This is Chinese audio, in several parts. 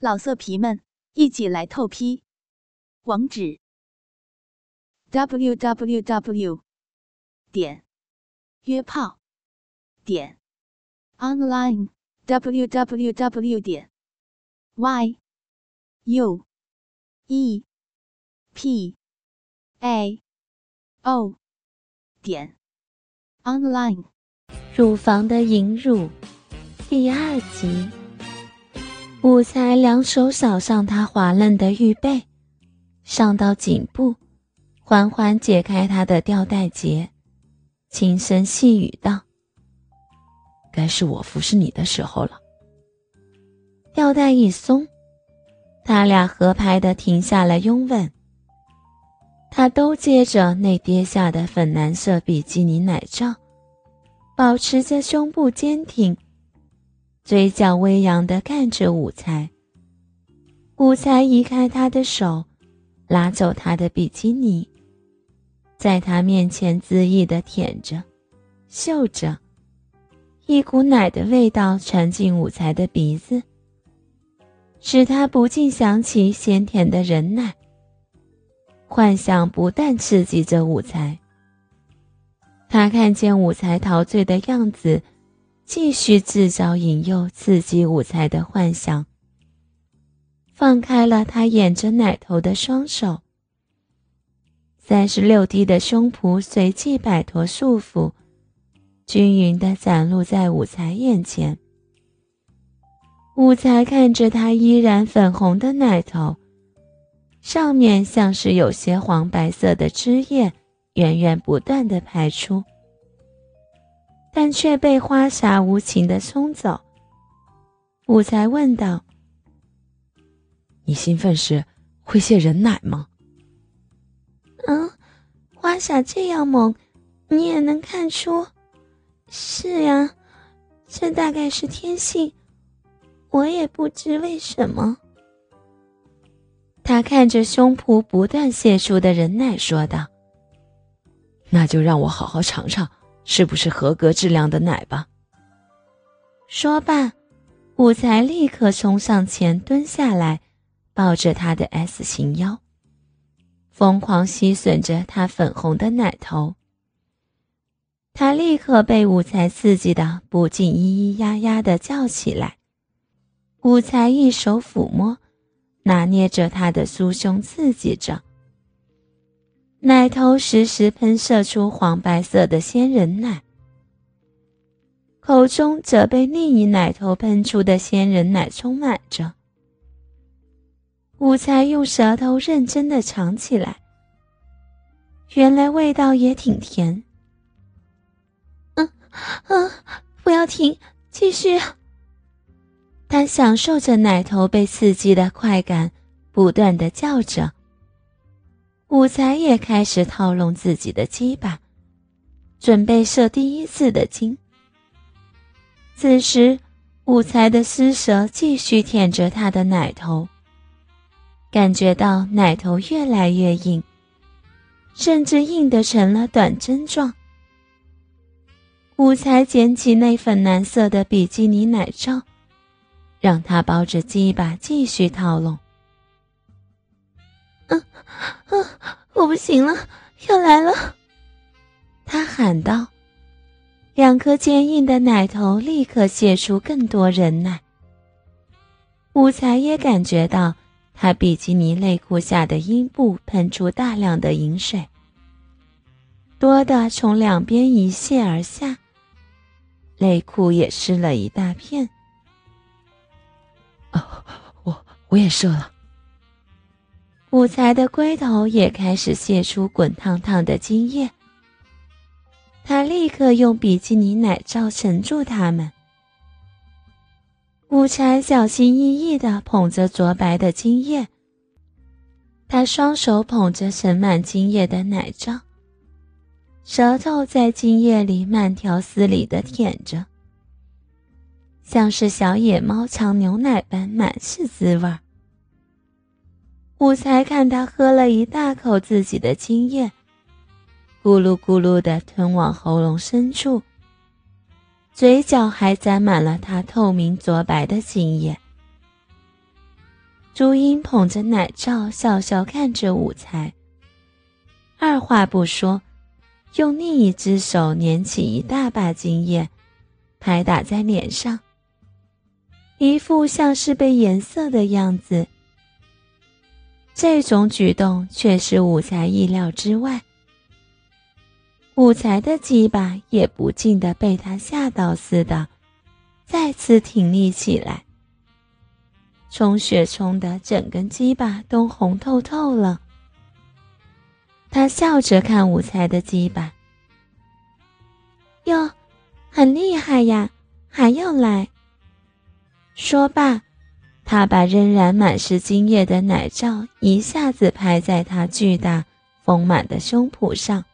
老色皮们，一起来透批！网址：w w w 点约炮点 online w w w 点 y u e p a o 点 online。乳房的引乳第二集。武才两手扫上她滑嫩的玉背，上到颈部，缓缓解开她的吊带结，轻声细语道：“该是我服侍你的时候了。”吊带一松，他俩合拍的停下了拥吻。他都接着那跌下的粉蓝色比基尼奶罩，保持着胸部坚挺。嘴角微扬的看着武才，武才移开他的手，拉走他的比基尼，在他面前恣意的舔着、嗅着，一股奶的味道传进武才的鼻子，使他不禁想起鲜甜的人奶。幻想不断刺激着武才，他看见武才陶醉的样子。继续制造引诱、刺激武才的幻想。放开了他掩着奶头的双手，三十六 D 的胸脯随即摆脱束缚，均匀地展露在武才眼前。武才看着他依然粉红的奶头，上面像是有些黄白色的汁液源源不断地排出。但却被花洒无情的冲走。武才问道：“你兴奋时会泄人奶吗？”“嗯，花洒这样猛，你也能看出。”“是呀，这大概是天性，我也不知为什么。”他看着胸脯不断泄出的人奶说道：“那就让我好好尝尝。”是不是合格质量的奶吧？说罢，武才立刻冲上前，蹲下来，抱着他的 S 型腰，疯狂吸吮着他粉红的奶头。他立刻被武才刺激的不禁咿咿呀呀的叫起来。武才一手抚摸，拿捏着他的酥胸，刺激着。奶头时时喷射出黄白色的仙人奶，口中则被另一奶头喷出的仙人奶充满着。武才用舌头认真的尝起来，原来味道也挺甜。嗯嗯，不要停，继续。他享受着奶头被刺激的快感，不断的叫着。武才也开始套拢自己的鸡巴，准备射第一次的精。此时，武才的尸舌继续舔着他的奶头，感觉到奶头越来越硬，甚至硬得成了短针状。武才捡起那粉蓝色的比基尼奶罩，让他包着鸡巴继续套拢。嗯，嗯，我不行了，要来了！他喊道。两颗坚硬的奶头立刻泄出更多人奶。武才也感觉到他比基尼内裤下的阴部喷出大量的饮水，多的从两边一泻而下，内裤也湿了一大片。哦，我我也射了。武才的龟头也开始泄出滚烫烫的精液，他立刻用比基尼奶罩沉住他们。武才小心翼翼地捧着卓白的精液，他双手捧着盛满精液的奶罩，舌头在精液里慢条斯理地舔着，像是小野猫尝牛奶般满是滋味儿。武才看他喝了一大口自己的精液，咕噜咕噜的吞往喉咙深处，嘴角还沾满了他透明浊白的精液。朱茵捧着奶罩，笑笑看着武才，二话不说，用另一只手捻起一大把精液，拍打在脸上，一副像是被颜色的样子。这种举动却是武才意料之外，武才的鸡巴也不禁的被他吓到似的，再次挺立起来。充血冲的整根鸡巴都红透透了。他笑着看武才的鸡巴，哟，很厉害呀，还要来。说罢，他把仍然满是精液的奶罩一下子拍在他巨大丰满的胸脯上，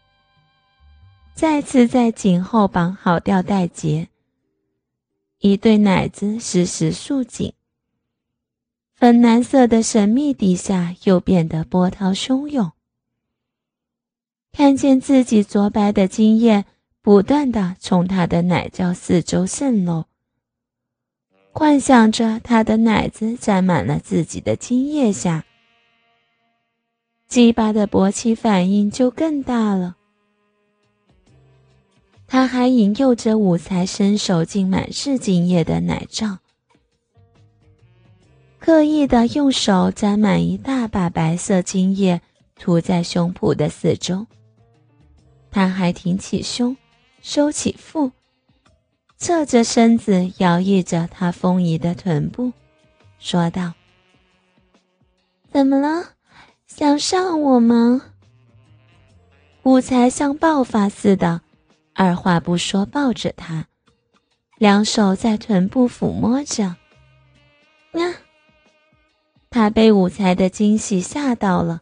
再次在颈后绑好吊带结，一对奶子时时束紧。粉蓝色的神秘底下又变得波涛汹涌。看见自己浊白的精液不断的从他的奶罩四周渗漏，幻想着他的奶子沾满了自己的精液下，鸡巴的勃起反应就更大了。他还引诱着武才伸手进满是精液的奶罩。刻意的用手沾满一大把白色精液，涂在胸脯的四周。他还挺起胸，收起腹，侧着身子摇曳着他丰腴的臀部，说道：“怎么了？想上我吗？”武才像爆发似的，二话不说抱着他，两手在臀部抚摸着。呀！他被武才的惊喜吓到了，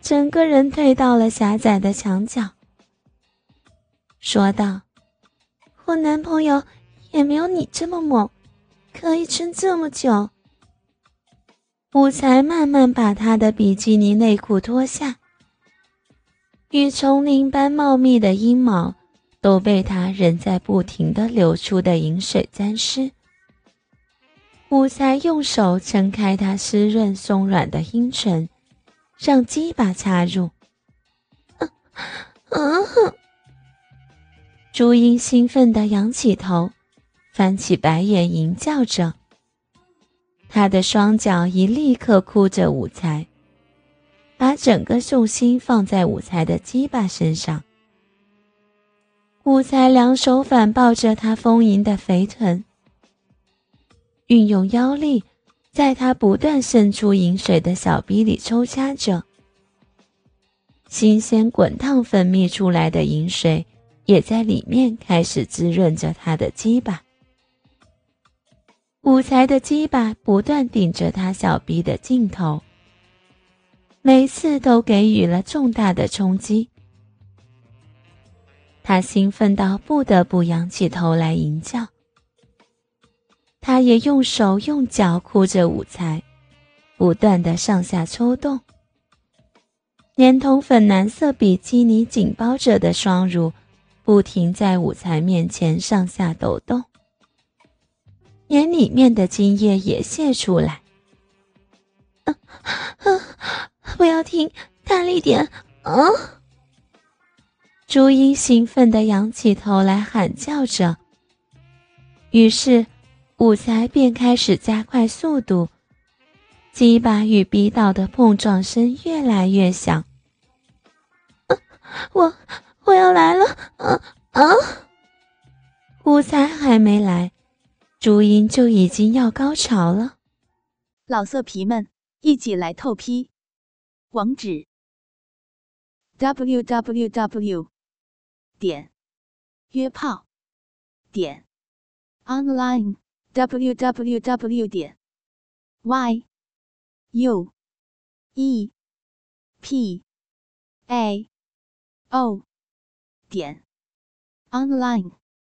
整个人退到了狭窄的墙角，说道：“我男朋友也没有你这么猛，可以撑这么久。”武才慢慢把他的比基尼内裤脱下，与丛林般茂密的阴毛都被他仍在不停的流出的饮水沾湿。武才用手撑开他湿润松软的阴唇，让鸡巴插入。朱茵兴奋地仰起头，翻起白眼，淫叫着。她的双脚一立刻箍着武才，把整个重心放在武才的鸡巴身上。武才两手反抱着她丰盈的肥臀。运用腰力，在他不断渗出饮水的小逼里抽掐着，新鲜滚烫分泌出来的饮水也在里面开始滋润着他的鸡巴。武才的鸡巴不断顶着他小逼的尽头，每次都给予了重大的冲击。他兴奋到不得不仰起头来吟叫。他也用手用脚箍着武才，不断的上下抽动，连同粉蓝色比基尼紧包着的双乳，不停在武才面前上下抖动，连里面的精液也泄出来。啊啊！不要停，大力点！啊！朱茵兴奋的仰起头来喊叫着，于是。武才便开始加快速度，鸡巴与逼道的碰撞声越来越响。我我要来了！啊啊！武才还没来，朱茵就已经要高潮了。老色皮们，一起来透批！网址：w w w. 点约炮点 online。www 点 y u e p a o 点 online。